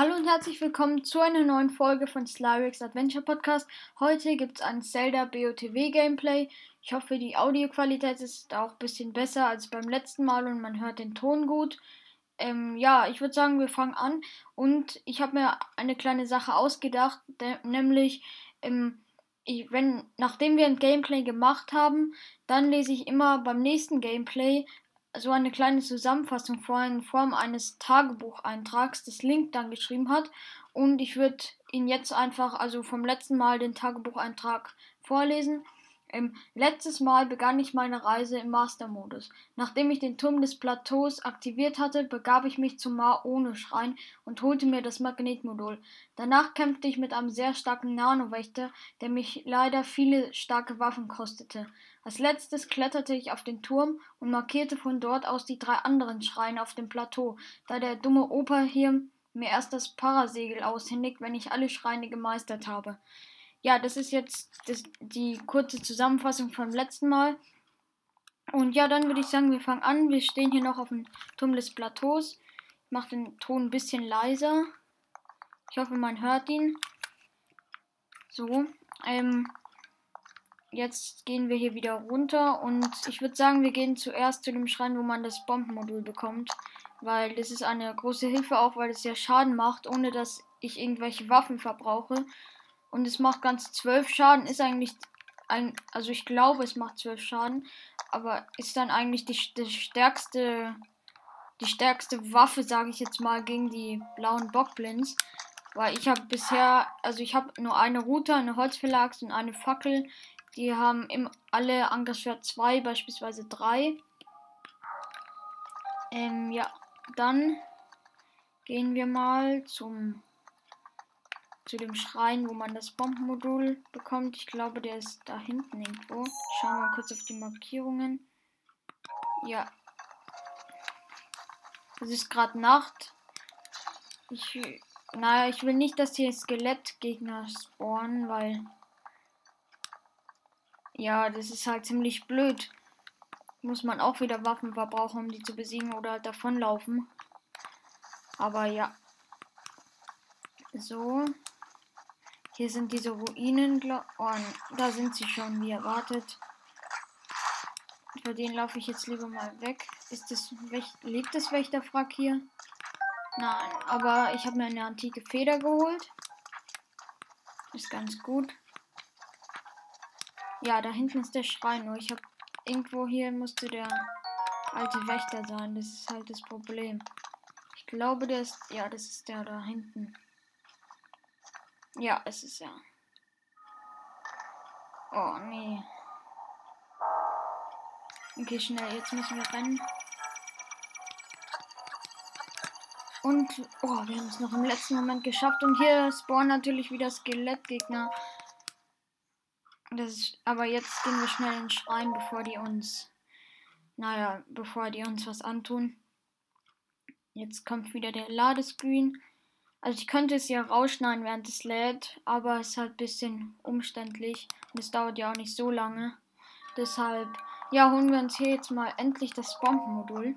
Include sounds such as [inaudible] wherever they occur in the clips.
Hallo und herzlich willkommen zu einer neuen Folge von Slyrix Adventure Podcast. Heute gibt es ein Zelda BOTW Gameplay. Ich hoffe, die Audioqualität ist auch ein bisschen besser als beim letzten Mal und man hört den Ton gut. Ähm, ja, ich würde sagen, wir fangen an. Und ich habe mir eine kleine Sache ausgedacht, nämlich, ähm, ich, wenn, nachdem wir ein Gameplay gemacht haben, dann lese ich immer beim nächsten Gameplay so eine kleine Zusammenfassung vor in Form eines Tagebucheintrags, das Link dann geschrieben hat. Und ich würde ihn jetzt einfach, also vom letzten Mal, den Tagebucheintrag vorlesen. Ähm, letztes Mal begann ich meine Reise im Master-Modus. Nachdem ich den Turm des Plateaus aktiviert hatte, begab ich mich zum Mar-Ohne-Schrein und holte mir das Magnetmodul. Danach kämpfte ich mit einem sehr starken Nano-Wächter, der mich leider viele starke Waffen kostete. Als letztes kletterte ich auf den Turm und markierte von dort aus die drei anderen Schreine auf dem Plateau, da der dumme Opa hier mir erst das Parasegel aushändigt, wenn ich alle Schreine gemeistert habe. Ja, das ist jetzt das, die kurze Zusammenfassung vom letzten Mal. Und ja, dann würde ich sagen, wir fangen an. Wir stehen hier noch auf dem Turm des Plateaus. Ich mache den Ton ein bisschen leiser. Ich hoffe, man hört ihn. So. Ähm, jetzt gehen wir hier wieder runter und ich würde sagen, wir gehen zuerst zu dem Schrein, wo man das Bombenmodul bekommt. Weil das ist eine große Hilfe auch, weil es ja Schaden macht, ohne dass ich irgendwelche Waffen verbrauche. Und es macht ganz zwölf Schaden, ist eigentlich ein, also ich glaube, es macht zwölf Schaden, aber ist dann eigentlich die, die stärkste, die stärkste Waffe, sage ich jetzt mal, gegen die blauen Bockblins. Weil ich habe bisher, also ich habe nur eine Route, eine Holzverlags und eine Fackel. Die haben im, alle Engageur 2, beispielsweise 3. Ähm, ja, dann gehen wir mal zum zu dem Schrein, wo man das Bombenmodul bekommt. Ich glaube, der ist da hinten irgendwo. Schauen wir mal kurz auf die Markierungen. Ja. Es ist gerade Nacht. Ich, naja, ich will nicht, dass hier Skelettgegner spawnen, weil ja, das ist halt ziemlich blöd. Muss man auch wieder Waffen verbrauchen, um die zu besiegen oder halt davonlaufen. Aber ja. So. Hier sind diese Ruinen. Oh, da sind sie schon, wie erwartet. Vor denen laufe ich jetzt lieber mal weg. Ist das lebt das Wächterfrack hier? Nein, aber ich habe mir eine antike Feder geholt. Ist ganz gut. Ja, da hinten ist der Schrein. Nur ich habe irgendwo hier musste der alte Wächter sein. Das ist halt das Problem. Ich glaube, der ist. Ja, das ist der da hinten. Ja, es ist ja. Oh, nee. Okay, schnell. Jetzt müssen wir rennen. Und, oh, wir haben es noch im letzten Moment geschafft. Und hier spawnen natürlich wieder Skelettgegner. Das ist, aber jetzt gehen wir schnell in den Schrein, bevor die uns, naja, bevor die uns was antun. Jetzt kommt wieder der Ladescreen. Also ich könnte es ja rausschneiden, während es lädt, aber es ist halt ein bisschen umständlich und es dauert ja auch nicht so lange. Deshalb, ja, holen wir uns hier jetzt mal endlich das Bombenmodul.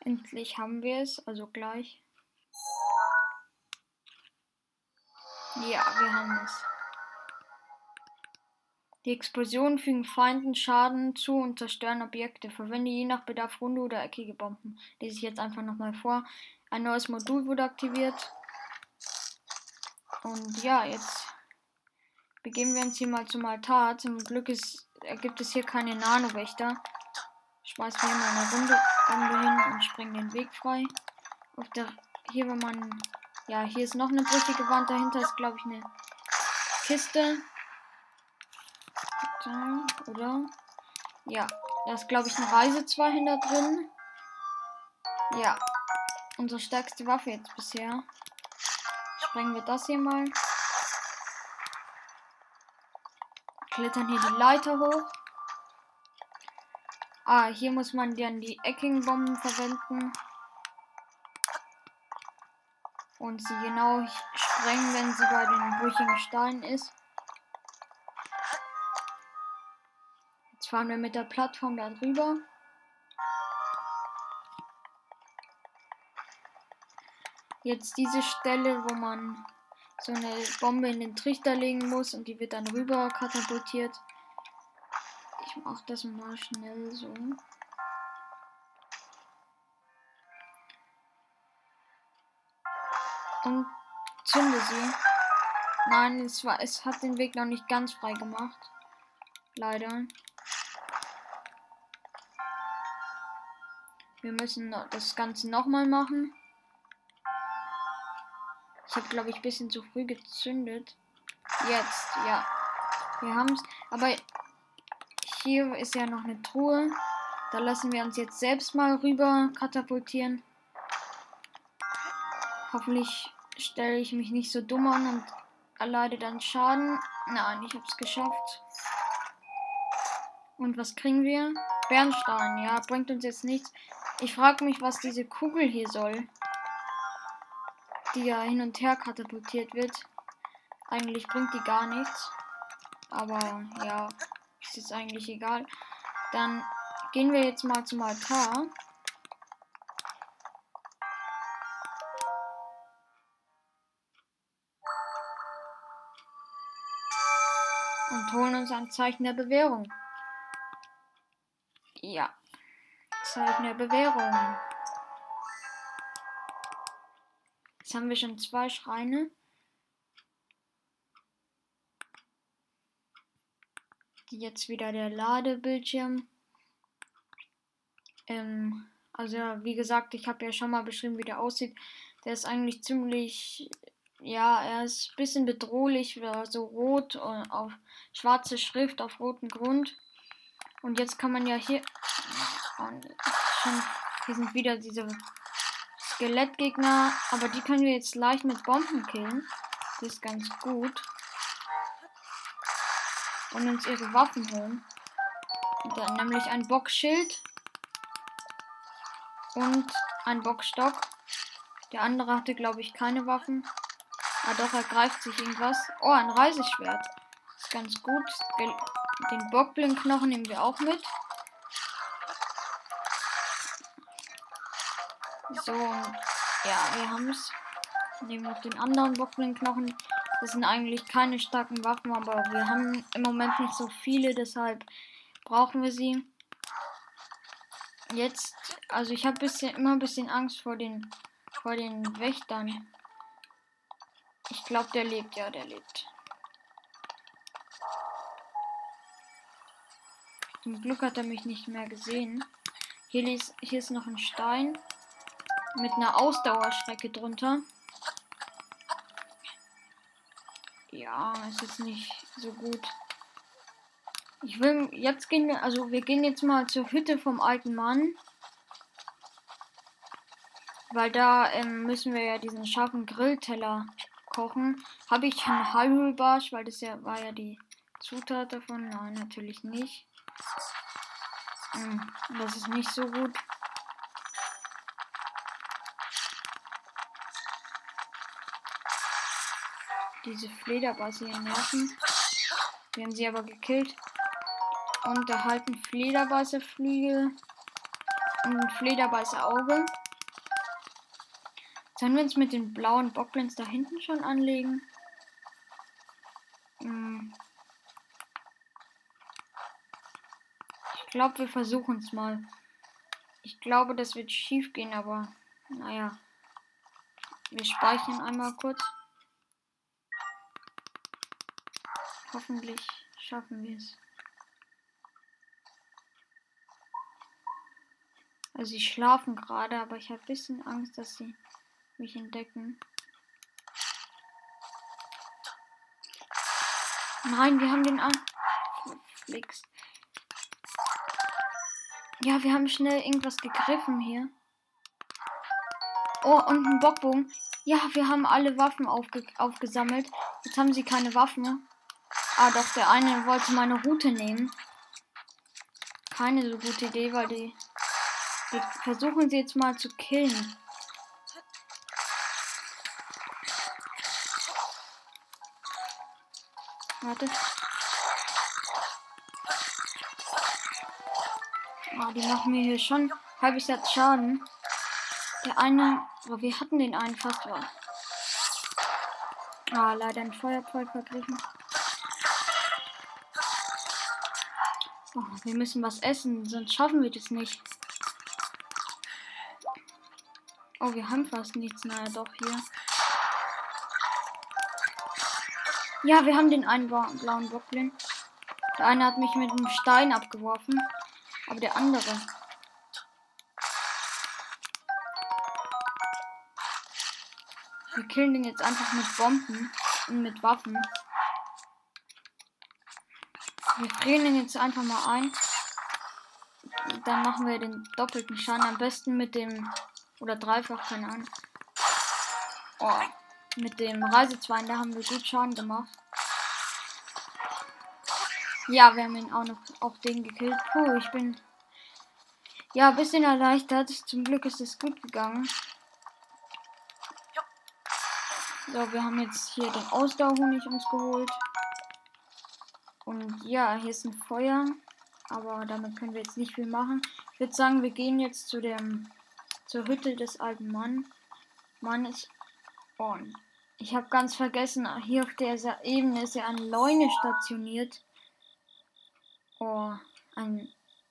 Endlich haben wir es, also gleich. Ja, wir haben es. Die Explosionen fügen Feinden Schaden zu und zerstören Objekte. Verwende je nach Bedarf runde oder eckige Bomben. Lese ich jetzt einfach nochmal vor. Ein neues Modul wurde aktiviert. Und ja, jetzt begeben wir uns hier mal zum Altar. Zum Glück ist, gibt es hier keine Nano-Wächter. Schmeißen wir mal eine Runde Bombe hin und springen den Weg frei. Auf der, hier, wenn man, ja, hier ist noch eine brüchige Wand, dahinter ist, glaube ich, eine Kiste. Da, oder? Ja, da ist, glaube ich, eine Reisezweihinder drin. Ja, unsere stärkste Waffe jetzt bisher. Sprengen wir das hier mal. Klettern hier die Leiter hoch. Ah, hier muss man dann die eckigen Bomben verwenden. und sie genau sprengen, wenn sie bei den brüchigen Steinen ist. Jetzt fahren wir mit der Plattform da drüber. Jetzt diese Stelle, wo man so eine Bombe in den Trichter legen muss und die wird dann rüber katapultiert. Mach das mal schnell so. Und zünde sie. Nein, es, war, es hat den Weg noch nicht ganz frei gemacht. Leider. Wir müssen das Ganze nochmal machen. Ich habe, glaube ich, ein bisschen zu früh gezündet. Jetzt, ja. Wir haben es. Aber hier ist ja noch eine Truhe. Da lassen wir uns jetzt selbst mal rüber katapultieren. Hoffentlich stelle ich mich nicht so dumm an und erleide dann Schaden. Nein, ich habe es geschafft. Und was kriegen wir? Bernstein, ja, bringt uns jetzt nichts. Ich frage mich, was diese Kugel hier soll. Die ja hin und her katapultiert wird. Eigentlich bringt die gar nichts. Aber ja, ist jetzt eigentlich egal. Dann gehen wir jetzt mal zum Altar. Und holen uns ein Zeichen der Bewährung. Ja. Zeichen der Bewährung. Jetzt haben wir schon zwei Schreine. Jetzt wieder der Ladebildschirm. Ähm, also wie gesagt, ich habe ja schon mal beschrieben, wie der aussieht. Der ist eigentlich ziemlich, ja, er ist ein bisschen bedrohlich, so rot und auf schwarze Schrift auf rotem Grund. Und jetzt kann man ja hier, schon, hier sind wieder diese Skelettgegner, aber die können wir jetzt leicht mit Bomben killen. Das ist ganz gut und uns ihre Waffen holen. Dann nämlich ein Bockschild und ein Bockstock. Der andere hatte, glaube ich, keine Waffen. Ah doch, er greift sich irgendwas. Oh, ein Reiseschwert. Ist ganz gut. Den Bockblin-Knochen nehmen wir auch mit. So, ja, wir haben es. Nehmen noch den anderen Bockblin-Knochen. Das sind eigentlich keine starken Waffen, aber wir haben im Moment nicht so viele, deshalb brauchen wir sie. Jetzt, also ich habe immer ein bisschen Angst vor den vor den Wächtern. Ich glaube, der lebt, ja, der lebt. Zum Glück hat er mich nicht mehr gesehen. Hier ist, hier ist noch ein Stein mit einer Ausdauerstrecke drunter. Ja, ist nicht so gut. Ich will jetzt gehen also wir gehen jetzt mal zur Hütte vom alten Mann. Weil da ähm, müssen wir ja diesen scharfen Grillteller kochen. Habe ich einen Hyrule-Barsch, weil das ja war ja die Zutat davon. Nein, natürlich nicht. Hm, das ist nicht so gut. Diese Flederbasse hier nerven. [laughs] Wir haben sie aber gekillt. Und da halten Flederbasse Flügel und Flederbasse Auge. Sollen wir uns mit den blauen Bockblins da hinten schon anlegen? Hm. Ich glaube, wir versuchen es mal. Ich glaube, das wird schief gehen, aber naja. Wir speichern einmal kurz. Hoffentlich schaffen wir es. Also sie schlafen gerade, aber ich habe ein bisschen Angst, dass sie mich entdecken. Nein, wir haben den an. Ja, wir haben schnell irgendwas gegriffen hier. Oh, und ein Bockbogen. Ja, wir haben alle Waffen aufge aufgesammelt. Jetzt haben sie keine Waffen. Ah, doch, der eine wollte meine Route nehmen. Keine so gute Idee, weil die. Wir versuchen sie jetzt mal zu killen. Warte. Ah, die machen mir hier schon halbes Herz Schaden. Der eine, oh, wir hatten den einen fast. Oh. Ah, leider ein Feuerzeug vergriffen. Oh, wir müssen was essen, sonst schaffen wir das nicht. Oh, wir haben fast nichts. Naja, doch hier. Ja, wir haben den einen blauen Bockblin. Der eine hat mich mit einem Stein abgeworfen. Aber der andere. Wir killen den jetzt einfach mit Bomben und mit Waffen. Wir frieren den jetzt einfach mal ein. Dann machen wir den doppelten Schaden. Am besten mit dem. Oder dreifach, keine Ahnung. Oh. Mit dem Reisezwein, da haben wir gut Schaden gemacht. Ja, wir haben ihn auch noch auf den gekillt. Puh, ich bin ja ein bisschen erleichtert. Zum Glück ist es gut gegangen. So, wir haben jetzt hier den Ausdauerhonig uns geholt. Und ja, hier ist ein Feuer. Aber damit können wir jetzt nicht viel machen. Ich würde sagen, wir gehen jetzt zu dem zur Hütte des alten Mann. Mann ist und ich habe ganz vergessen, hier auf der Ebene ist ja ein Leune stationiert. Oh, ein,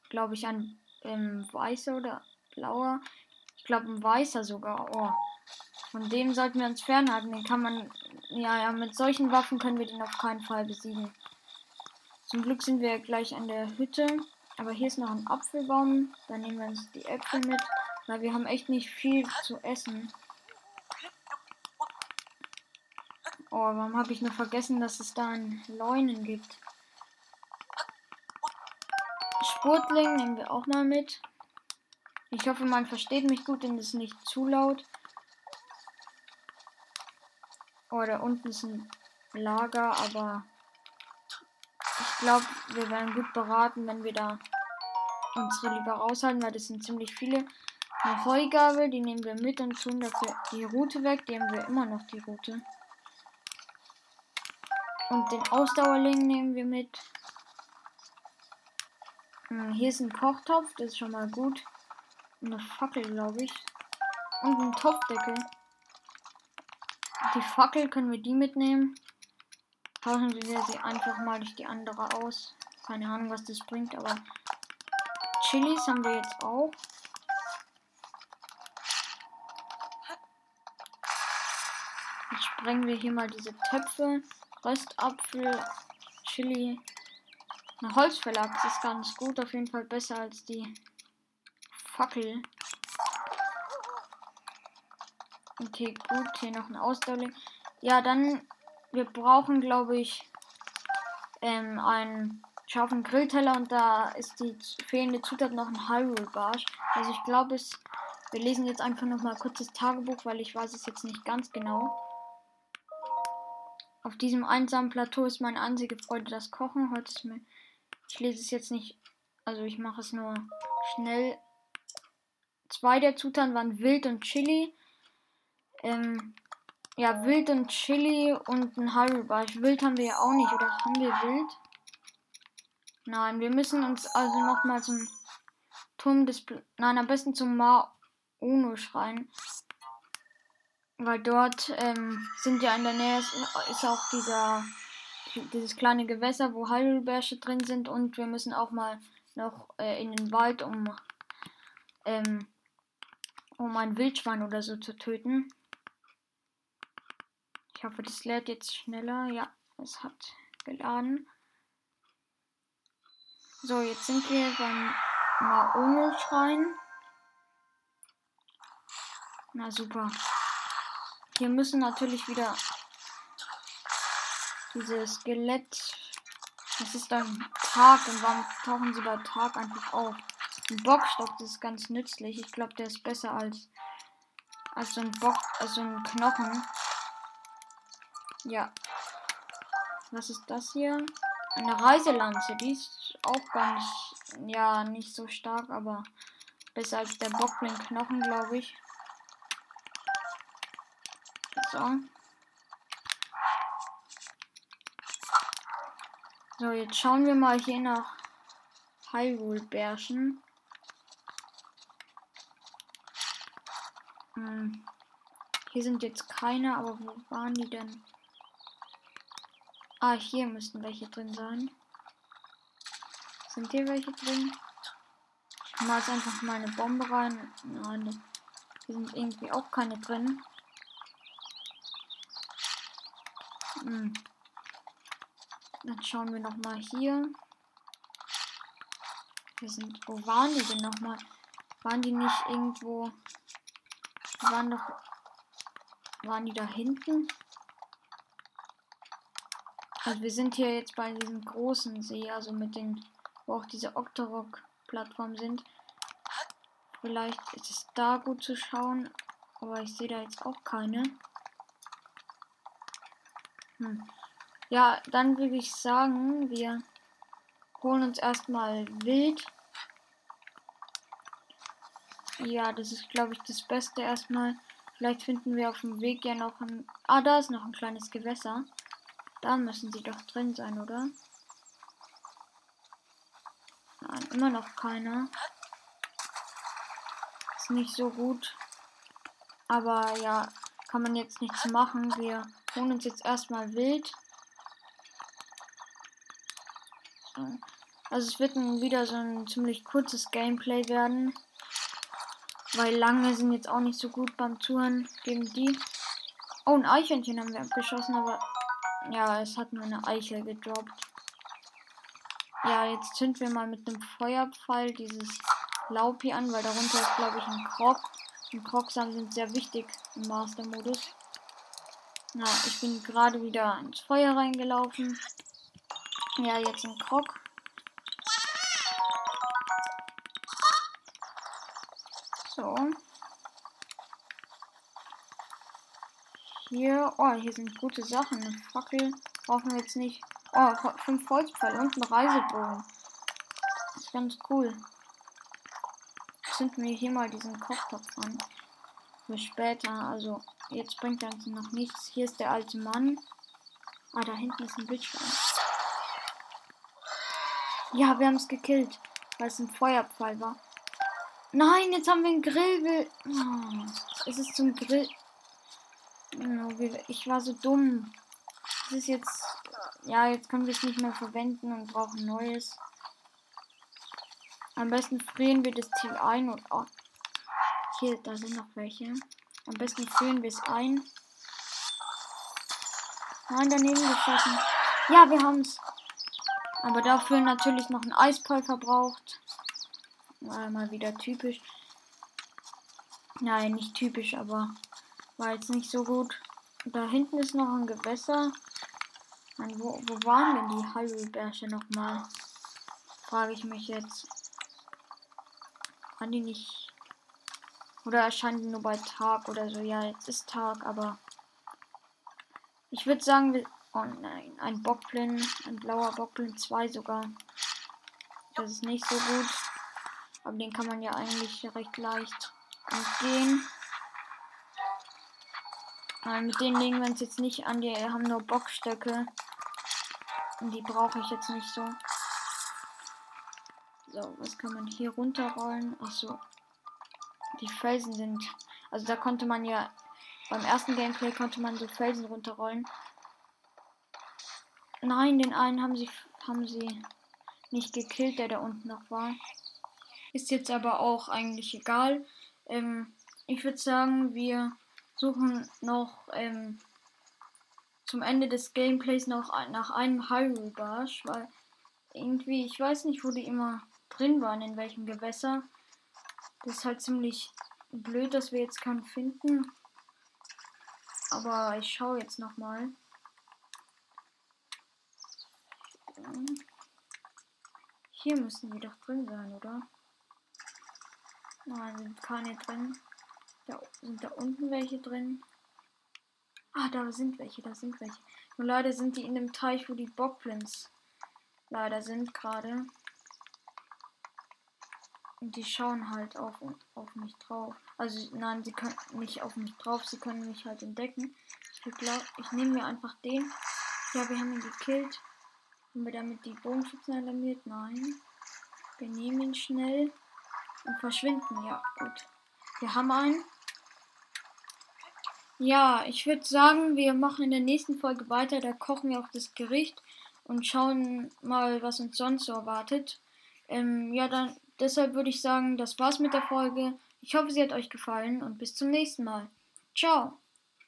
glaube ich, ein ähm, weißer oder blauer. Ich glaube, ein weißer sogar. Oh, von dem sollten wir uns fernhalten. Den kann man, ja, ja, mit solchen Waffen können wir den auf keinen Fall besiegen. Zum Glück sind wir gleich an der Hütte. Aber hier ist noch ein Apfelbaum. Da nehmen wir uns die Äpfel mit. Weil wir haben echt nicht viel zu essen. Oh, warum habe ich nur vergessen, dass es da einen Leunen gibt? Spurtling nehmen wir auch mal mit. Ich hoffe, man versteht mich gut, denn es ist nicht zu laut. Oh, da unten ist ein Lager, aber glaube, wir werden gut beraten, wenn wir da unsere lieber raushalten, weil das sind ziemlich viele. Eine Heugabel, die nehmen wir mit und tun dafür die Route weg. Die haben wir immer noch, die Route. Und den Ausdauerling nehmen wir mit. Hm, hier ist ein Kochtopf, das ist schon mal gut. Eine Fackel, glaube ich. Und ein Topfdeckel. Die Fackel können wir die mitnehmen. Tauschen wir sie einfach mal durch die andere aus. Keine Ahnung, was das bringt, aber Chilis haben wir jetzt auch. Jetzt sprengen wir hier mal diese Töpfe. Röstapfel, Chili. Eine Holzverlag ist ganz gut, auf jeden Fall besser als die Fackel. Okay, gut, hier noch ein Ausdauerling. Ja, dann, wir brauchen, glaube ich, ähm, einen scharfen Grillteller und da ist die fehlende Zutat noch ein Hyrule Barsch. Also ich glaube es, wir lesen jetzt einfach noch mal kurz das Tagebuch, weil ich weiß es jetzt nicht ganz genau. Auf diesem einsamen Plateau ist meine einzige Freude das Kochen. Heute ist mir. Ich lese es jetzt nicht. Also ich mache es nur schnell. Zwei der Zutaten waren Wild und Chili. Ähm, ja, Wild und Chili und ein Haribo. Wild haben wir ja auch nicht. Oder haben wir Wild? Nein, wir müssen uns also nochmal zum Turm des. Nein, am besten zum Ma Uno schreien. Weil dort ähm, sind ja in der Nähe ist, ist auch dieser dieses kleine Gewässer, wo Heidelbeersche drin sind und wir müssen auch mal noch äh, in den Wald, um ähm, um ein Wildschwein oder so zu töten. Ich hoffe, das lädt jetzt schneller. Ja, es hat geladen. So, jetzt sind wir beim Maono-Schrein. Na super. Hier müssen natürlich wieder diese Skelett. Das ist dann Tag und warum tauchen sie bei Tag einfach auf? Ein Bockstock, das ist ganz nützlich. Ich glaube, der ist besser als, als so ein Bock, als so ein Knochen. Ja. Was ist das hier? Eine Reiselanze. Die ist auch ganz, ja, nicht so stark, aber besser als der Bockblin Knochen, glaube ich. So. So, jetzt schauen wir mal hier nach Hyrule-Bärchen. Hm. Hier sind jetzt keine, aber wo waren die denn? Ah, hier müssten welche drin sein. Sind hier welche drin? Ich mache jetzt einfach mal eine Bombe rein. Nein, hier sind irgendwie auch keine drin. Hm. Dann schauen wir noch mal hier. Wir sind. Wo waren die denn noch mal? Waren die nicht irgendwo? Waren doch. Waren die da hinten? Also wir sind hier jetzt bei diesem großen See, also mit den, wo auch diese Octorok-Plattformen sind. Vielleicht ist es da gut zu schauen, aber ich sehe da jetzt auch keine. Hm. Ja, dann würde ich sagen, wir holen uns erstmal Wild. Ja, das ist, glaube ich, das Beste erstmal. Vielleicht finden wir auf dem Weg ja noch ein... Ah, da ist noch ein kleines Gewässer. Da müssen sie doch drin sein, oder? Nein, immer noch keiner. Ist nicht so gut. Aber ja, kann man jetzt nichts machen. Wir holen uns jetzt erstmal wild. Also es wird wieder so ein ziemlich kurzes Gameplay werden. Weil lange sind jetzt auch nicht so gut beim Touren gegen die. Oh, ein Eichhörnchen haben wir abgeschossen, aber ja, es hat nur eine Eichel gedroppt. Ja, jetzt zünden wir mal mit einem Feuerpfeil dieses Laub hier an, weil darunter ist, glaube ich, ein Krog. Und Krogsamen sind sehr wichtig im Master-Modus. Na, ich bin gerade wieder ins Feuer reingelaufen. Ja, jetzt ein Krog. Hier, oh, hier sind gute Sachen. Eine Fackel brauchen wir jetzt nicht. Oh, fünf Holzpfeile und ein Reisebogen. Das ist ganz cool. Zünden wir hier mal diesen Kochtopf an. Für später. Also, jetzt bringt er uns noch nichts. Hier ist der alte Mann. Ah, da hinten ist ein Bildschirm. Ja, wir haben es gekillt, weil es ein Feuerpfeil war. Nein, jetzt haben wir einen Grill. Oh, es ist zum Grill. Ich war so dumm. Das ist jetzt. Ja, jetzt können wir es nicht mehr verwenden und brauchen neues. Am besten frieren wir das Ziel ein und. Oh, hier, da sind noch welche. Am besten frieren wir es ein. Nein, daneben geschossen. Ja, wir haben es. Aber dafür natürlich noch ein Eisball verbraucht. Mal wieder typisch. Nein, nicht typisch, aber war jetzt nicht so gut. Da hinten ist noch ein Gewässer. Mann, wo, wo waren denn die Hyrule-Bärsche nochmal? Frage ich mich jetzt. Waren die nicht. Oder erscheinen die nur bei Tag oder so? Ja, jetzt ist Tag, aber. Ich würde sagen, wir. Oh nein, ein Bockblin, ein blauer Bockblin, zwei sogar. Das ist nicht so gut. Aber den kann man ja eigentlich recht leicht entgehen. Nein, mit denen legen wir uns jetzt nicht an. Die haben nur Bockstöcke. Und die brauche ich jetzt nicht so. So, was kann man hier runterrollen? Ach so. Die Felsen sind. Also da konnte man ja. Beim ersten Gameplay konnte man so Felsen runterrollen. Nein, den einen haben sie haben sie nicht gekillt, der da unten noch war. Ist jetzt aber auch eigentlich egal. Ähm, ich würde sagen, wir suchen noch ähm, zum Ende des Gameplays noch nach einem Hyrule Barsch, weil irgendwie, ich weiß nicht, wo die immer drin waren, in welchem Gewässer. Das ist halt ziemlich blöd, dass wir jetzt keinen finden. Aber ich schaue jetzt noch mal. Hier müssen die doch drin sein, oder? Nein, sind keine drin. Da sind da unten welche drin. Ah, da sind welche, da sind welche. Nur leider sind die in dem Teich, wo die Bockblins leider sind gerade. Und die schauen halt auf, auf mich drauf. Also nein, sie können nicht auf mich drauf, sie können mich halt entdecken. Ich glaube, ich nehme mir einfach den. Ja, wir haben ihn gekillt. Haben wir damit die Bogenschützen alarmiert? Nein. Wir nehmen ihn schnell und verschwinden. Ja, gut. Wir haben einen. Ja, ich würde sagen, wir machen in der nächsten Folge weiter. Da kochen wir auch das Gericht und schauen mal, was uns sonst so erwartet. Ähm, ja, dann deshalb würde ich sagen, das war's mit der Folge. Ich hoffe, sie hat euch gefallen und bis zum nächsten Mal. Ciao.